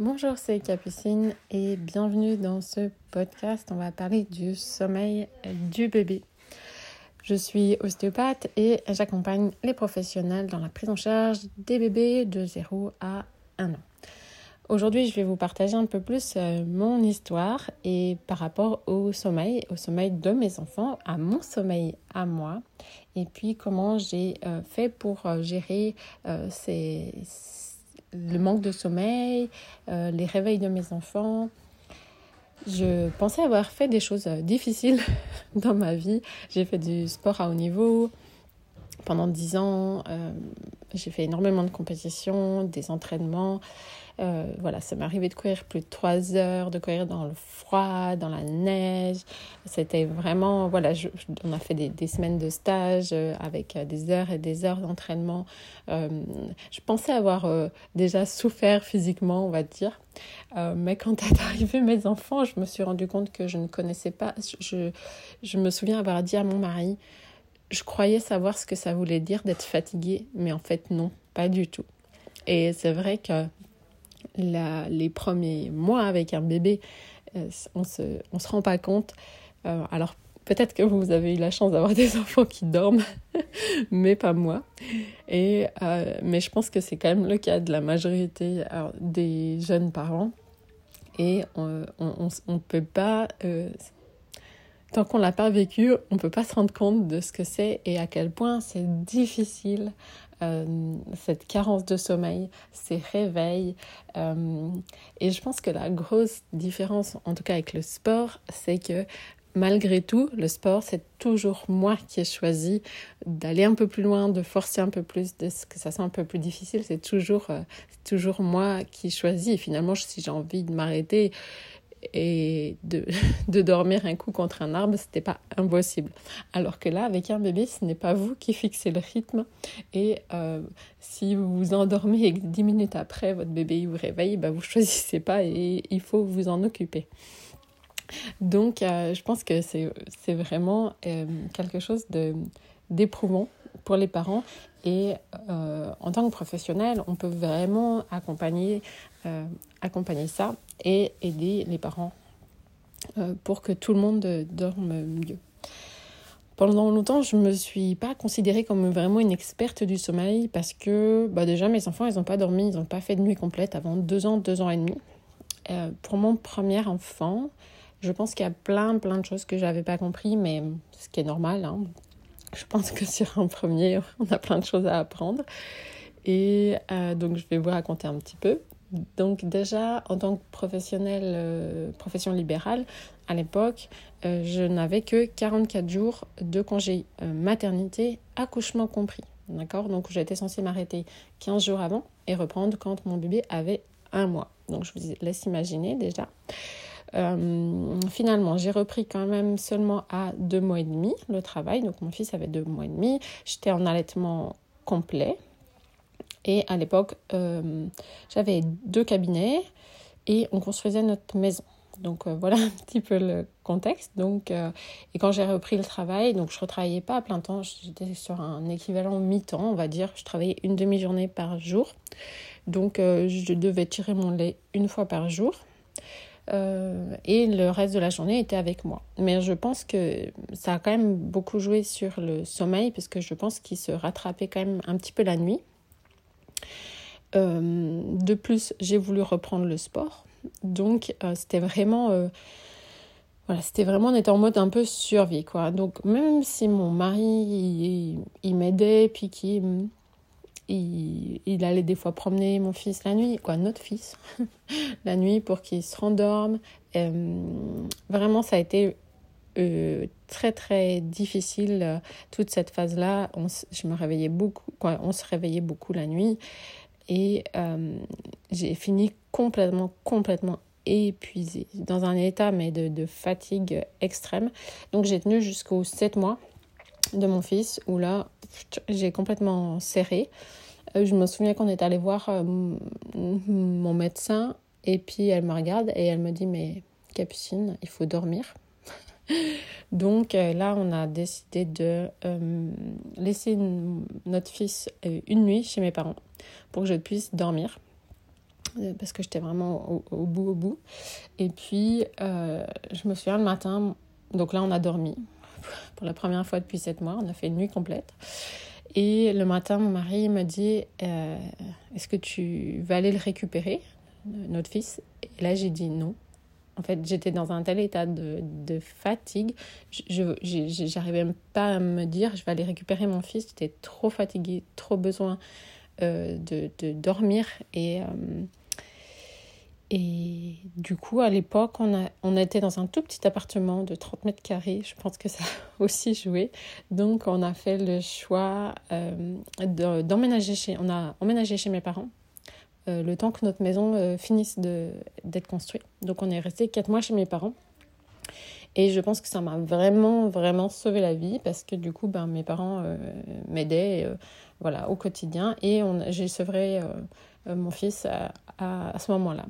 Bonjour, c'est Capucine et bienvenue dans ce podcast. On va parler du sommeil du bébé. Je suis ostéopathe et j'accompagne les professionnels dans la prise en charge des bébés de 0 à 1 an. Aujourd'hui, je vais vous partager un peu plus euh, mon histoire et par rapport au sommeil, au sommeil de mes enfants, à mon sommeil à moi, et puis comment j'ai euh, fait pour euh, gérer ces le manque de sommeil, euh, les réveils de mes enfants. Je pensais avoir fait des choses euh, difficiles dans ma vie. J'ai fait du sport à haut niveau pendant dix ans. Euh, j'ai fait énormément de compétitions, des entraînements. Euh, voilà, ça m'est arrivé de courir plus de trois heures, de courir dans le froid, dans la neige. C'était vraiment, voilà, on a fait des, semaines de stage euh, avec des heures et des heures d'entraînement. je pensais avoir déjà souffert physiquement, on va dire. mais quand est arrivé mes enfants, je me suis rendu compte que je ne connaissais pas. Je me souviens avoir dit à mon mari, je croyais savoir ce que ça voulait dire d'être fatiguée, mais en fait non, pas du tout. Et c'est vrai que les premiers mois avec un bébé, euh, on se, on se rend pas compte. Euh, alors peut-être que vous avez eu la chance d'avoir des enfants qui dorment, mais pas moi. Et, euh, mais je pense que c'est quand même le cas de la majorité des jeunes parents. Et on ne peut pas, tant qu'on l'a pas vécu, on peut pas se rendre compte de ce que c'est et à quel point c'est difficile euh, cette carence de sommeil, ces réveils. Euh, et je pense que la grosse différence, en tout cas avec le sport, c'est que malgré tout, le sport, c'est toujours moi qui ai choisi d'aller un peu plus loin, de forcer un peu plus, de ce que ça soit un peu plus difficile. C'est toujours, euh, toujours moi qui choisis. Et finalement, si j'ai envie de m'arrêter, et de, de, dormir un coup contre un arbre, c'était pas impossible. Alors que là, avec un bébé, ce n'est pas vous qui fixez le rythme. Et euh, si vous vous endormez et que 10 minutes après, votre bébé vous réveille, bah, vous choisissez pas et il faut vous en occuper. Donc, euh, je pense que c'est vraiment euh, quelque chose d'éprouvant pour les parents. Et en tant que professionnel, on peut vraiment accompagner, accompagner ça et aider les parents euh, pour que tout le monde dorme mieux. Pendant longtemps, je ne me suis pas considérée comme vraiment une experte du sommeil parce que bah déjà mes enfants, ils n'ont pas dormi, ils n'ont pas fait de nuit complète avant deux ans, deux ans et demi. Euh, pour mon premier enfant, je pense qu'il y a plein, plein de choses que je n'avais pas compris, mais ce qui est normal. Hein. Je pense que sur un premier, on a plein de choses à apprendre. Et euh, donc, je vais vous raconter un petit peu. Donc déjà, en tant que professionnelle, euh, profession libérale, à l'époque, euh, je n'avais que 44 jours de congé euh, maternité, accouchement compris. D'accord? Donc j'étais censée m'arrêter 15 jours avant et reprendre quand mon bébé avait un mois. Donc je vous laisse imaginer déjà. finalement, j'ai repris quand même seulement à deux mois et demi le travail. Donc mon fils avait deux mois et demi. J'étais en allaitement complet. Et à l'époque, euh, j'avais deux cabinets et on construisait notre maison. Donc euh, voilà un petit peu le contexte. Donc, euh, et quand j'ai repris le travail, donc je ne retravaillais pas à plein temps, j'étais sur un équivalent mi-temps, on va dire. Je travaillais une demi-journée par jour. Donc je devais tirer mon lait une fois par jour. et le reste de la journée était avec moi. Mais je pense que ça a quand même beaucoup joué sur le sommeil, parce que je pense qu'il se rattrapait quand même un petit peu la nuit. Euh, de plus, j'ai voulu reprendre le sport. Donc, euh, c'était vraiment. Euh, voilà, c'était vraiment, on en mode un peu survie, quoi. Donc, même si mon mari, il, m'aidait, puis qu'il il, allait des fois promener mon fils la nuit, quoi, notre fils, la nuit pour qu'il se rendorme. vraiment, ça a été très très difficile toute cette phase là je me réveillais beaucoup on se réveillait beaucoup la nuit et euh, j'ai fini complètement, complètement épuisée, dans un état mais de, de fatigue extrême. Donc j'ai tenu jusqu'aux 7 mois de mon fils où là j'ai complètement serré. Euh, je me souviens qu'on est allé voir euh, mon médecin et puis elle me regarde et elle me dit mais Capucine, il faut dormir. Donc là, on a décidé de laisser notre fils une nuit chez mes parents pour que je puisse dormir. parce que j'étais vraiment au, bout, au bout. Et puis, je me souviens le matin, donc là, on a dormi pour la première fois depuis sept mois, on a fait une nuit complète. Et le matin, mon mari me dit Est-ce que tu vas aller le récupérer, notre fils? Et là, j'ai dit non. En fait, j'étais dans un tel état de, de fatigue, je n'arrivais même pas à me dire je vais aller récupérer mon fils. J'étais trop fatiguée, trop besoin euh, de, de, dormir. Et, euh, et du coup, à l'époque, on, a, on était dans un tout petit appartement de 30 mètres carrés. Je pense que ça a aussi joué. Donc, on a fait le choix euh, d'emménager chez, on a emménagé chez mes parents euh, le temps que notre maison euh, finisse d'être construite. Donc on est resté quatre mois chez mes parents. Et je pense que ça m'a vraiment, vraiment sauvé la vie parce que du coup, ben, mes parents euh, m'aidaient voilà, au quotidien et j'ai sevré mon fils à, à, ce moment-là.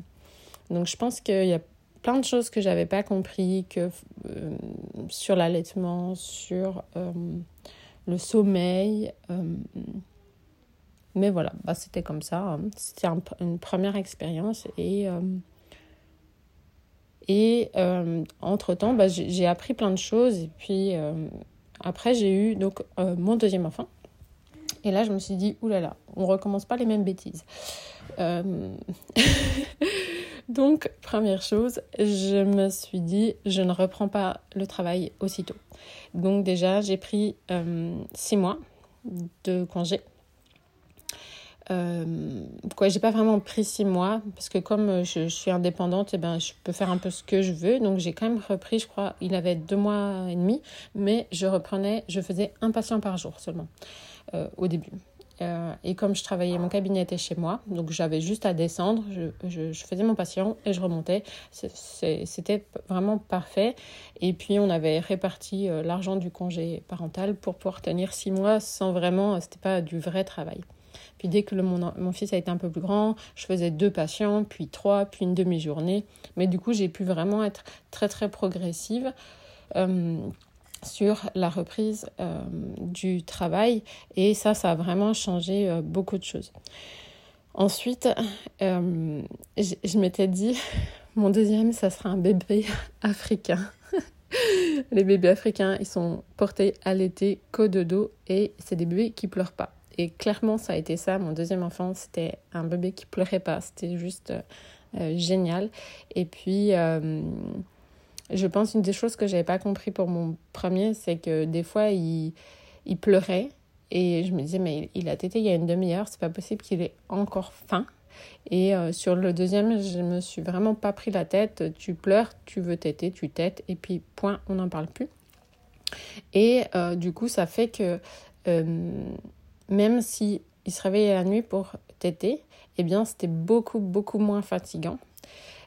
Donc je pense qu'il y a plein de choses que j'avais pas compris que, sur l'allaitement, sur le sommeil. Mais voilà, bah, c'était comme ça. Hein. C'était une première expérience. Et, euh, et euh, entre-temps, bah, j'ai appris plein de choses. Et puis euh, après, j'ai eu donc, mon deuxième enfant. Et là, je me suis dit, oulala, on recommence pas les mêmes bêtises. donc, première chose, je me suis dit, je ne reprends pas le travail aussitôt. Donc déjà, j'ai pris six mois de congé euh, quoi, j'ai pas vraiment pris six mois parce que comme je, suis indépendante, et eh ben, je peux faire un peu ce que je veux. Donc j'ai quand même repris, je crois, il avait deux mois et demi, mais je reprenais, je faisais un patient par jour seulement euh, au début. Euh, et comme je travaillais, mon cabinet était chez moi, donc j'avais juste à descendre, je, je, faisais mon patient et je remontais. C'était vraiment parfait. Et puis on avait réparti euh, l'argent du congé parental pour pouvoir tenir six mois sans vraiment, c'était pas du vrai travail. Dès que mon, fils a été un peu plus grand, je faisais deux patients, puis trois, puis une demi-journée. Mais du coup, j'ai pu vraiment être très très progressive. Euh, sur la reprise euh, du travail et ça, ça a vraiment changé euh, beaucoup de choses. Ensuite, je, m'étais dit, mon deuxième, ça sera un bébé africain. Les bébés africains, ils sont portés à l'été, qu'au de dos et c'est des bébés qui pleurent pas. Et clairement, ça a été ça. Mon deuxième enfant, c'était un bébé qui pleurait pas. C'était juste euh, génial. Et puis, euh, je pense une des choses que j'avais pas compris pour mon premier, c'est que des fois, il, il pleurait. Et je me disais, mais il a tété il y a une demi-heure, c'est pas possible qu'il ait encore faim. Et euh, sur le deuxième, je me suis vraiment pas pris la tête. Tu pleures, tu veux téter, tu têtes, et puis point, on n'en parle plus. Et du coup, ça fait que même si il se réveillait la nuit pour téter, eh bien c'était beaucoup beaucoup moins fatigant.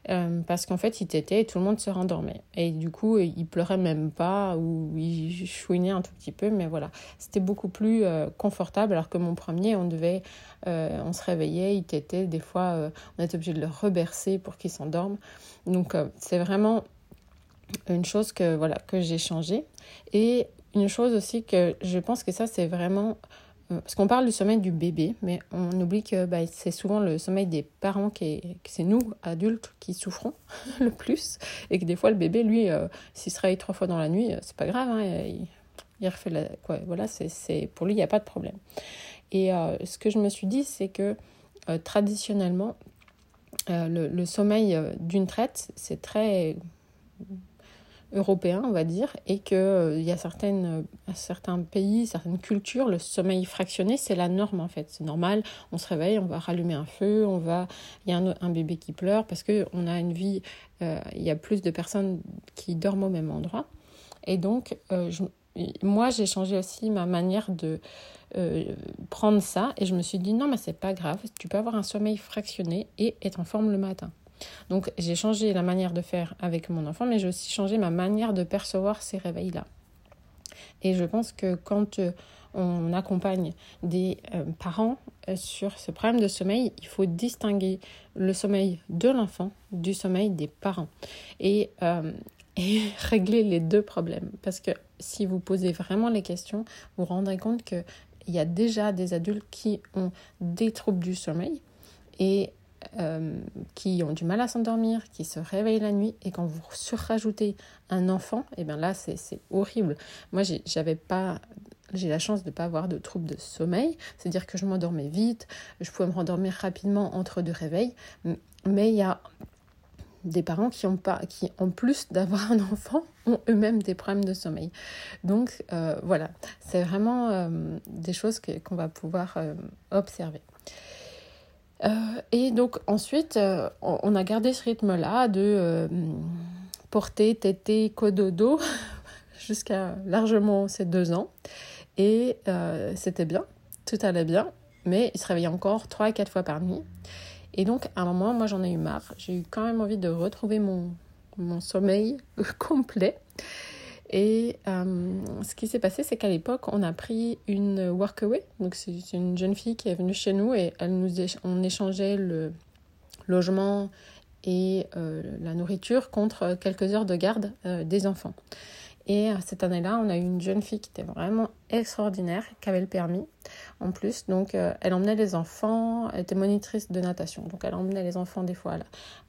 Euh, parce qu'en fait, il tétait et tout le monde se rendormait. Et du coup, il pleurait même pas ou il chouinait un tout petit peu, mais voilà. C'était beaucoup plus euh, confortable, alors que mon premier, on devait, euh, on se réveillait, il tétait, des fois, on était obligé de le rebercer pour qu'il s'endorme. Donc, c'est vraiment une chose que, voilà, que j'ai changé. Et une chose aussi que je pense que ça, c'est vraiment parce qu'on parle du sommeil du bébé, mais on oublie que bah, c'est souvent le sommeil des parents qui que c'est nous, adultes, qui souffrons le plus. Et que des fois, le bébé, lui, euh, s'il se réveille trois fois dans la nuit, euh, c'est pas grave. Hein, il, refait la. Quoi, voilà, c'est, pour lui, il n'y a pas de problème. Et ce que je me suis dit, c'est que traditionnellement, le, le, sommeil d'une traite, c'est très européen, on va dire, et qu'il euh, y a certaines, euh, certains pays, certaines cultures, le sommeil fractionné, c'est la norme en fait. C'est normal, on se réveille, on va rallumer un feu, on va, il y a un, bébé qui pleure parce qu'on a une vie, euh, il y a plus de personnes qui dorment au même endroit. Et donc, moi, j'ai changé aussi ma manière de prendre ça et je me suis dit non, mais c'est pas grave, tu peux avoir un sommeil fractionné et être en forme le matin. Donc j'ai changé la manière de faire avec mon enfant, mais j'ai aussi changé ma manière de percevoir ces réveils-là. Et je pense que quand euh, on accompagne des euh, parents euh, sur ce problème de sommeil, il faut distinguer le sommeil de l'enfant du sommeil des parents et, régler les deux problèmes. Parce que si vous posez vraiment les questions, vous vous rendrez compte qu'il y a déjà des adultes qui ont des troubles du sommeil et qui ont du mal à s'endormir, qui se réveillent la nuit, et quand vous surrajoutez un enfant, et eh bien là, c'est horrible. Moi, j'avais pas j'ai la chance de ne pas avoir de troubles de sommeil, c'est-à-dire que je m'endormais vite, je pouvais me rendormir rapidement entre deux réveils, mais il y a des parents qui ont pas, qui en plus d'avoir un enfant, ont eux-mêmes des problèmes de sommeil. Donc euh, voilà, c'est vraiment euh, des choses qu'on va pouvoir euh, observer. Et donc ensuite, on, a gardé ce rythme-là de porter, téter, cododo jusqu'à largement ces deux ans. Et c'était bien, tout allait bien, mais il se réveillait encore trois à quatre fois par nuit. Et donc, à un moment, moi, j'en ai eu marre. J'ai eu quand même envie de retrouver mon, mon sommeil complet. Et euh, ce qui s'est passé, c'est qu'à l'époque, on a pris une workaway. Donc, c'est une jeune fille qui est venue chez nous et elle nous on échangeait le logement et euh, la nourriture contre quelques heures de garde euh, des enfants. Et cette année-là, on a eu une jeune fille qui était vraiment extraordinaire, qui avait le permis en plus. Donc, euh, elle emmenait les enfants, elle était monitrice de natation. Donc, elle emmenait les enfants des fois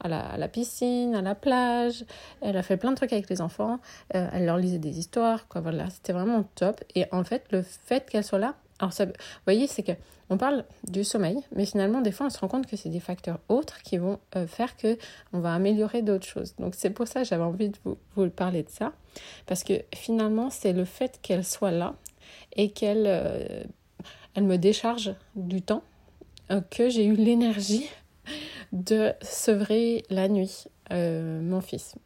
à la, piscine, à la plage. Elle a fait plein de trucs avec les enfants. Euh, elle leur lisait des histoires. Voilà, c'était vraiment top. Et en fait, le fait qu'elle soit là, alors, ça, vous voyez, c'est que on parle du sommeil, mais finalement, des fois, on se rend compte que c'est des facteurs autres qui vont euh, faire que on va améliorer d'autres choses. Donc, c'est pour ça que j'avais envie de vous, parler de ça, parce que finalement, c'est le fait qu'elle soit là et qu'elle euh, elle me décharge du temps euh, que j'ai eu l'énergie de sevrer la nuit mon fils.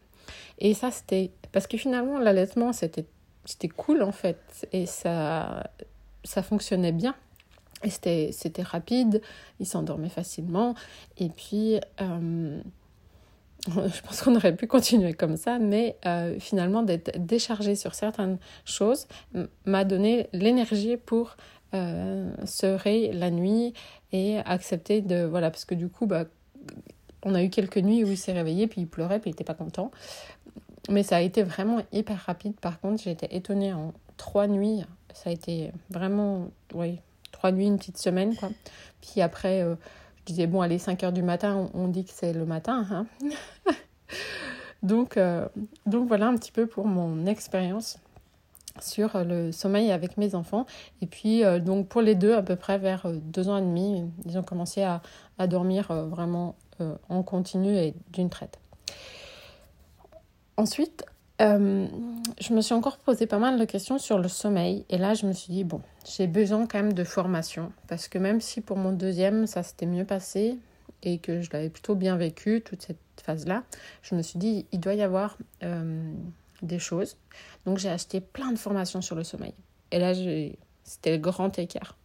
Et ça, c'était parce que finalement, l'allaitement, c'était c'était cool en fait, et ça ça fonctionnait bien. C'était rapide, il s'endormait facilement. Et puis, euh, je pense qu'on aurait pu continuer comme ça, mais euh, finalement, d'être déchargé sur certaines choses m'a donné l'énergie pour euh, la nuit et accepter de. Voilà, parce que du coup, bah, on a eu quelques nuits où il s'est réveillé, puis il pleurait, puis il n'était pas content. Mais ça a été vraiment hyper rapide. Par contre, été étonnée en trois nuits ça a été vraiment, oui, trois nuits, une petite semaine, quoi. Puis après, euh, je disais, bon, allez, 5 heures du matin, on, dit que c'est le matin, hein. donc, euh, donc voilà un petit peu pour mon expérience sur le sommeil avec mes enfants. Et puis, euh, donc pour les deux, à peu près vers deux ans et demi, ils ont commencé à, à dormir vraiment en continu et d'une traite. Ensuite, euh, je me suis encore posé pas mal de questions sur le sommeil. Et là, je me suis dit, bon, j'ai besoin quand même de formation. Parce que même si pour mon deuxième, ça s'était mieux passé et que je l'avais plutôt bien vécu, toute cette phase-là, je me suis dit, il doit y avoir euh, des choses. Donc, j'ai acheté plein de formations sur le sommeil. Et là, c'était le grand écart.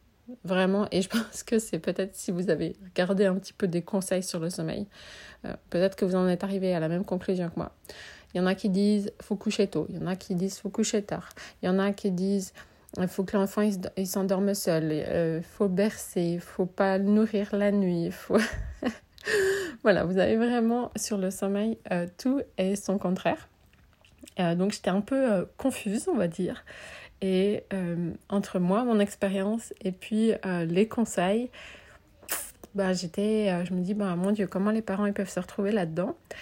Vraiment, et je pense que c'est peut-être si vous avez regardé un petit peu des conseils sur le sommeil, euh, peut-être que vous en êtes arrivé à la même conclusion que moi. Il y en a qui disent faut coucher tôt. Il y en a qui disent faut coucher tard. Il y en a qui disent il faut que l'enfant il s'endorme seul. Il euh, faut bercer. Il faut pas le nourrir la nuit. Voilà, vous avez vraiment sur le sommeil euh, tout et son contraire. Euh, donc j'étais un peu confuse, on va dire. Et entre moi, mon expérience et puis les conseils, bah, j'étais, je me dis, bah, mon Dieu, comment les parents ils peuvent se retrouver là-dedans? euh,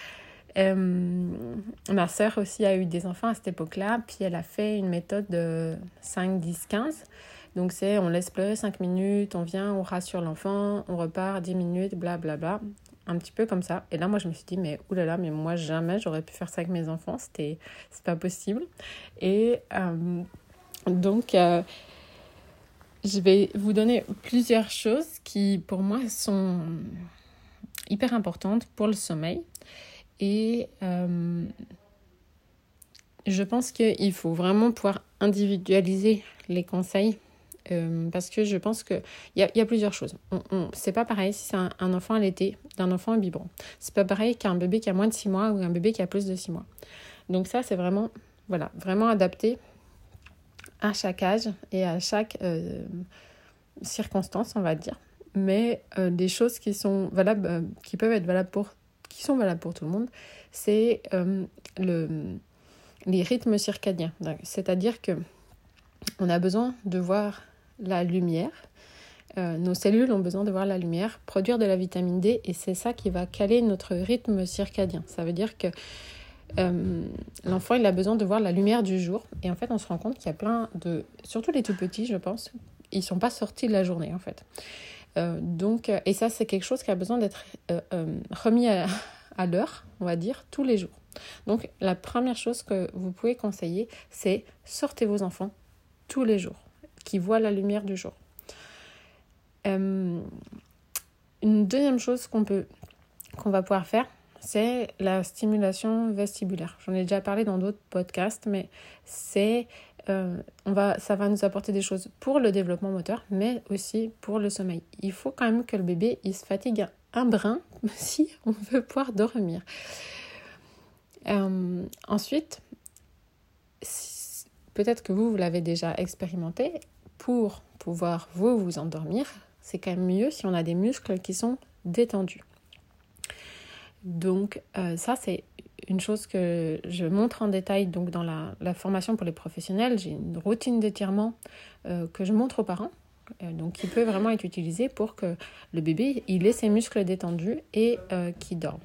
ma sœur aussi a eu des enfants à cette époque-là, puis elle a fait une méthode de 5, 10, 15. Donc c'est on laisse pleurer 5 minutes, on vient, on rassure l'enfant, on repart 10 minutes, blablabla. Bla, bla. Un petit peu comme ça. Et là, moi, je me suis dit, mais oulala, mais moi, jamais j'aurais pu faire ça avec mes enfants. C'était, c'est pas possible. Et euh, donc, euh, je vais vous donner plusieurs choses qui, pour moi, sont hyper importantes pour le sommeil. Et euh, je pense qu'il faut vraiment pouvoir individualiser les conseils euh, parce que je pense qu'il y a, y a plusieurs choses. On, c'est pas pareil si c'est un, enfant à l'été d'un enfant à biberon. C'est pas pareil qu'un bébé qui a moins de 6 mois ou un bébé qui a plus de 6 mois. Donc ça, c'est vraiment, voilà, vraiment adapté à chaque âge et à chaque euh, circonstance, on va dire. Mais des choses qui sont valables, qui peuvent être valables pour qui sont valables pour tout le monde, c'est euh, le, les rythmes circadiens. C'est-à-dire que on a besoin de voir la lumière nos cellules ont besoin de voir la lumière, produire de la vitamine D, et c'est ça qui va caler notre rythme circadien. Ça veut dire que l'enfant, il a besoin de voir la lumière du jour. Et en fait, on se rend compte qu'il y a plein de... Surtout les tout petits, je pense, ils sont pas sortis de la journée, en fait. Donc, et ça, c'est quelque chose qui a besoin d'être remis à, à l'heure, on va dire, tous les jours. Donc la première chose que vous pouvez conseiller, c'est sortez vos enfants tous les jours, qui voient la lumière du jour. Euh, une deuxième chose qu'on peut qu'on va pouvoir faire, c'est la stimulation vestibulaire. J'en ai déjà parlé dans d'autres podcasts, mais c'est euh, on va, ça va nous apporter des choses pour le développement moteur, mais aussi pour le sommeil. Il faut quand même que le bébé il se fatigue un brin si on veut pouvoir dormir. Euh, ensuite, peut-être que vous, vous l'avez déjà expérimenté, pour pouvoir vous vous endormir, c'est quand même mieux si on a des muscles qui sont détendus. Donc euh, ça, c'est une chose que je montre en détail donc dans la, formation pour les professionnels. J'ai une routine d'étirement euh, que je montre aux parents euh, donc qui peut vraiment être utilisé pour que le bébé il ait ses muscles détendus et euh, qu'il dorme.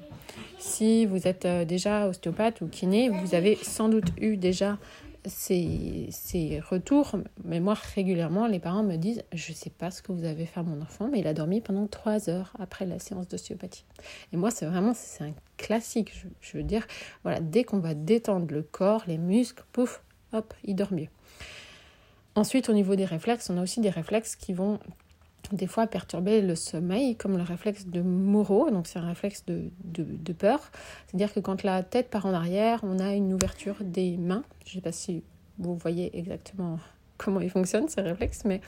Si vous êtes déjà ostéopathe ou kiné, vous avez sans doute eu déjà ces, ces, retours, mais moi régulièrement les parents me disent je ne sais pas ce que vous avez fait à mon enfant, mais il a dormi pendant trois heures après la séance d'ostéopathie. Et moi c'est vraiment c'est un classique, je, je veux dire voilà dès qu'on va détendre le corps, les muscles, pouf, hop, il dort mieux. Ensuite, au niveau des réflexes, on a aussi des réflexes qui vont des fois perturber le sommeil, comme le réflexe de Moreau, donc c'est un réflexe de, de, peur. C'est-à-dire que quand la tête part en arrière, on a une ouverture des mains. Je ne sais pas si vous voyez exactement comment il fonctionne, ce réflexe, mais...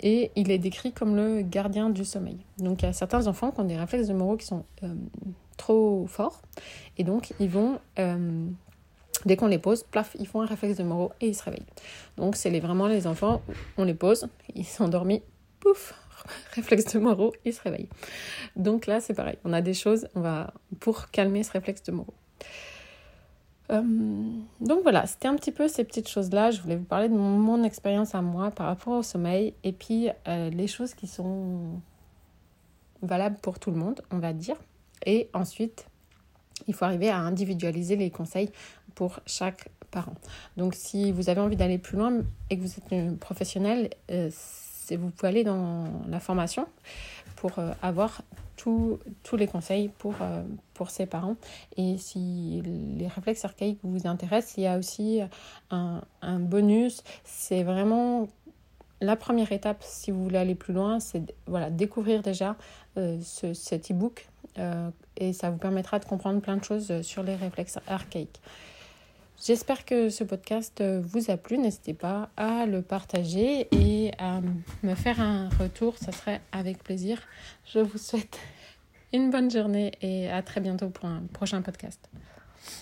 Et il est décrit comme le gardien du sommeil. Donc il y a certains enfants qui ont des réflexes de Moreau qui sont euh, trop forts, et donc ils vont... Euh, Dès qu'on les pose, plaf, ils font un réflexe de Moreau et ils se réveillent. Donc c'est les, vraiment les enfants, on les pose, ils sont endormis, pouf, réflexe de Moreau, ils se réveillent. Donc là c'est pareil, on a des choses on va, pour calmer ce réflexe de Moreau. Euh, donc voilà, c'était un petit peu ces petites choses-là. Je voulais vous parler de mon, expérience à moi par rapport au sommeil et puis euh, les choses qui sont valables pour tout le monde, on va dire. Et ensuite, il faut arriver à individualiser les conseils pour chaque parent. Donc si vous avez envie d'aller plus loin et que vous êtes une professionnelle, euh, vous pouvez aller dans la formation pour euh, avoir tous les conseils pour, euh, pour ces parents. Et si les réflexes archaïques vous intéressent, il y a aussi un, un bonus. C'est vraiment la première étape, si vous voulez aller plus loin, c'est voilà, découvrir déjà ce, cet e-book et ça vous permettra de comprendre plein de choses sur les réflexes archaïques. J'espère que ce podcast vous a plu. N'hésitez pas à le partager et à me faire un retour. Ça serait avec plaisir. Je vous souhaite une bonne journée et à très bientôt pour un prochain podcast.